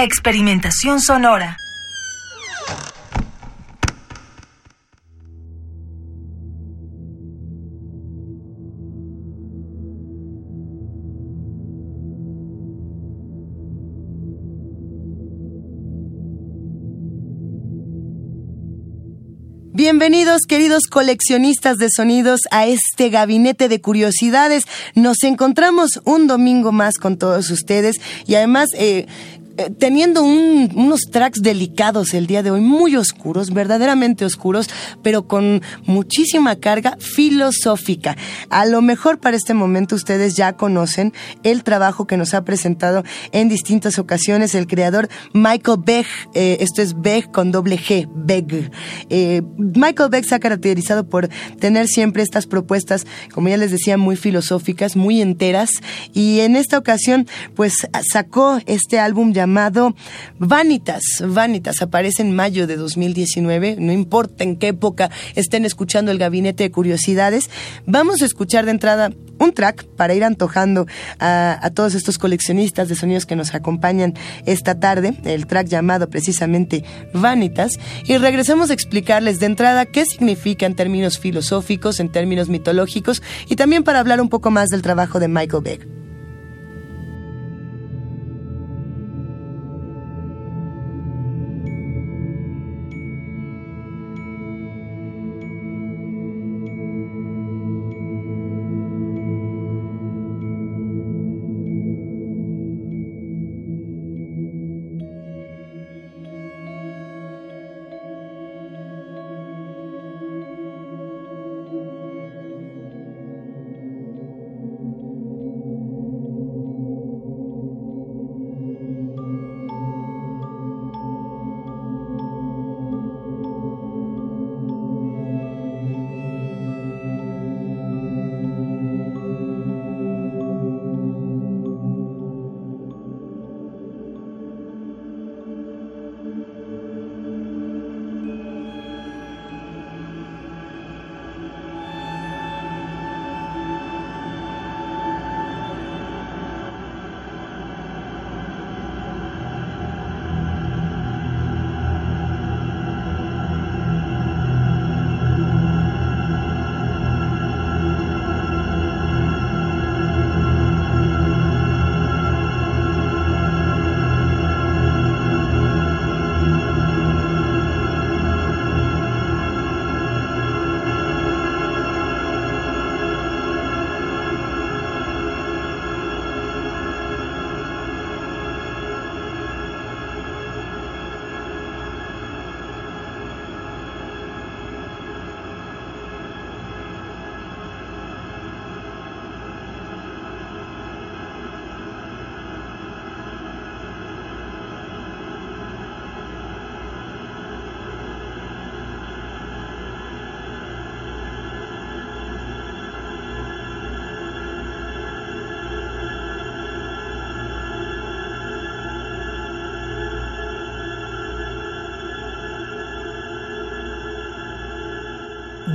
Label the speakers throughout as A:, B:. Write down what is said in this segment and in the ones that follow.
A: Experimentación sonora.
B: Bienvenidos, queridos coleccionistas de sonidos, a este gabinete de curiosidades. Nos encontramos un domingo más con todos ustedes y además eh, eh, teniendo un- unos tracks delicados el día de hoy, muy oscuros, verdaderamente oscuros, pero con muchísima carga filosófica. A lo mejor para este momento ustedes ya conocen el trabajo que nos ha presentado en distintas ocasiones el creador Michael Beck. eh, esto es Beck con doble G, Beck. Eh, Michael Beck se ha caracterizado por tener siempre estas propuestas, como ya les decía, muy filosóficas, muy enteras. Y en esta ocasión, pues sacó este álbum llamado Vanitas. Vanitas aparece en mayo de 2019, no importa en qué época estén escuchando el gabinete de curiosidades. Vamos a escuchar de entrada un track para ir antojando a, a todos estos coleccionistas de sonidos que nos acompañan esta tarde, el track llamado precisamente Vanitas, y regresamos a explicarles de entrada qué significa en términos filosóficos, en términos mitológicos, y también para hablar un poco más del trabajo de Michael Beck.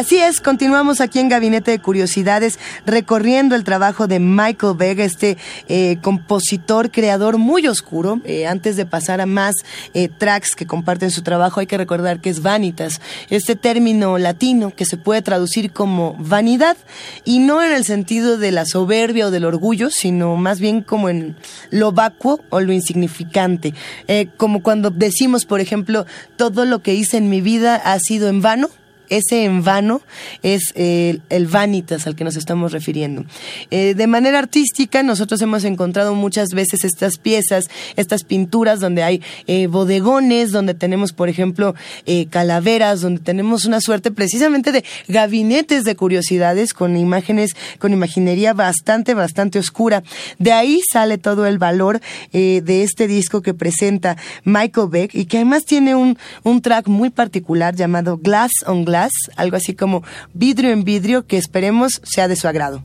B: Así es, continuamos aquí en Gabinete de Curiosidades recorriendo el trabajo de Michael Vega, este eh, compositor, creador muy oscuro. Eh, antes de pasar a más eh, tracks que comparten su trabajo, hay que recordar que es vanitas, este término latino que se puede traducir como vanidad y no en el sentido de la soberbia o del orgullo, sino más bien como en lo vacuo o lo insignificante. Eh, como cuando decimos, por ejemplo, todo lo que hice en mi vida ha sido en vano ese en vano es el, vanitas al que nos estamos refiriendo. Eh, de manera artística, nosotros hemos encontrado muchas veces estas piezas, estas pinturas donde hay eh, bodegones, donde tenemos, por ejemplo, eh, calaveras, donde tenemos una suerte precisamente de gabinetes de curiosidades con imágenes, con imaginería bastante, bastante oscura. De ahí sale todo el valor de este disco que presenta Michael Beck y que además tiene un, un track muy particular llamado Glass on Glass, algo así como vidrio en vidrio que esperemos sea de su agrado.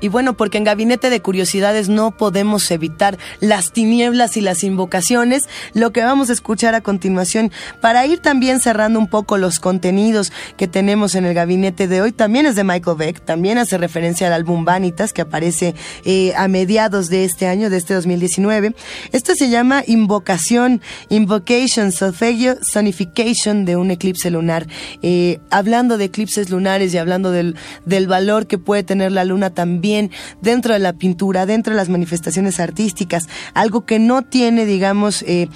B: Y bueno, porque en Gabinete de Curiosidades no podemos evitar las tinieblas y las invocaciones, lo que vamos a escuchar a continuación para ir también cerrando un poco los contenidos que tenemos en el gabinete de hoy, también es de Michael Beck, también hace referencia al álbum Vanitas que aparece eh, a mediados de este año, de este 2019. Esto se llama Invocación, Invocation, Solfeggio, Sonification de un eclipse lunar. Eh, hablando de eclipses lunares y hablando del, del valor que puede tener la luna también dentro de la pintura, dentro de las manifestaciones artísticas, algo que no tiene, digamos, eh,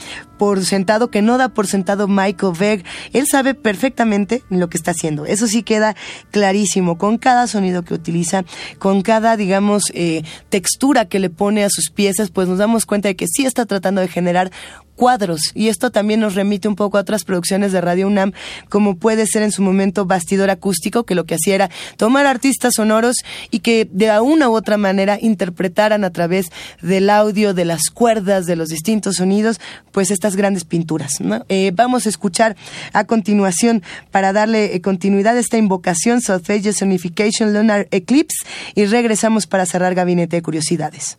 B: por sentado, que no da por sentado Michael Veg. Él sabe perfectamente lo que está haciendo. Eso sí queda clarísimo con cada sonido que utiliza, con cada, digamos, eh, textura que le pone a sus piezas, pues nos damos cuenta de que sí está tratando de generar cuadros y esto también nos remite un poco a otras producciones de Radio UNAM como puede ser en su momento Bastidor Acústico que lo que hacía era tomar artistas sonoros y que de una u otra manera interpretaran a través del audio, de las cuerdas, de los distintos sonidos, pues estas grandes pinturas. Eh, vamos a escuchar a continuación para darle eh, continuidad a esta invocación Solfeggio Sonification Lunar Eclipse y regresamos para cerrar Gabinete de Curiosidades.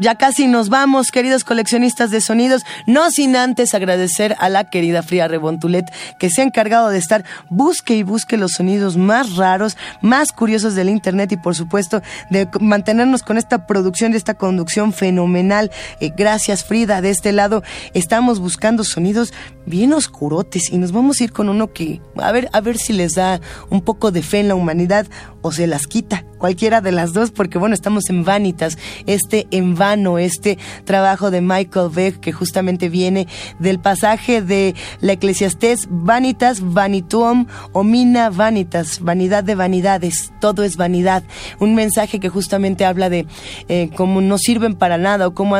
B: Ya casi nos vamos, queridos coleccionistas de sonidos, no sin antes agradecer a la querida Fría Rebontulet que se ha encargado de estar busque y busque los sonidos más raros, más curiosos del internet y por supuesto de mantenernos con esta producción, de esta conducción fenomenal. Eh, gracias Frida, de este lado estamos buscando sonidos bien oscurotes y nos vamos a ir con uno que a ver a ver si les da un poco de fe en la humanidad o se las quita, cualquiera de las dos porque bueno, estamos en Vanitas, este en este trabajo de Michael Beck que justamente viene del pasaje de la Eclesiastés Vanitas Vanituum Omina Vanitas, vanidad de vanidades, todo es vanidad. Un mensaje que justamente habla de eh, cómo no sirven para nada o cómo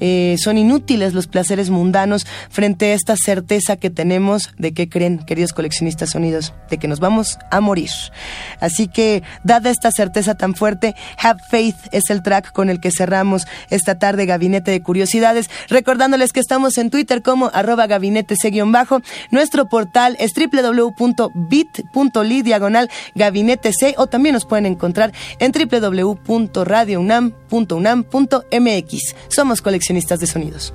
B: eh, son inútiles los placeres mundanos frente a esta certeza que tenemos de que creen, queridos coleccionistas sonidos, de que nos vamos a morir. Así que, dada esta certeza tan fuerte, Have Faith es el track con el que cerramos esta tarde Gabinete de Curiosidades, recordándoles que estamos en Twitter como arroba gabinete bajo Nuestro portal es www.bit.ly diagonal gabinete C o también nos pueden encontrar en www.radiounam.unam.mx. Somos coleccionistas de sonidos.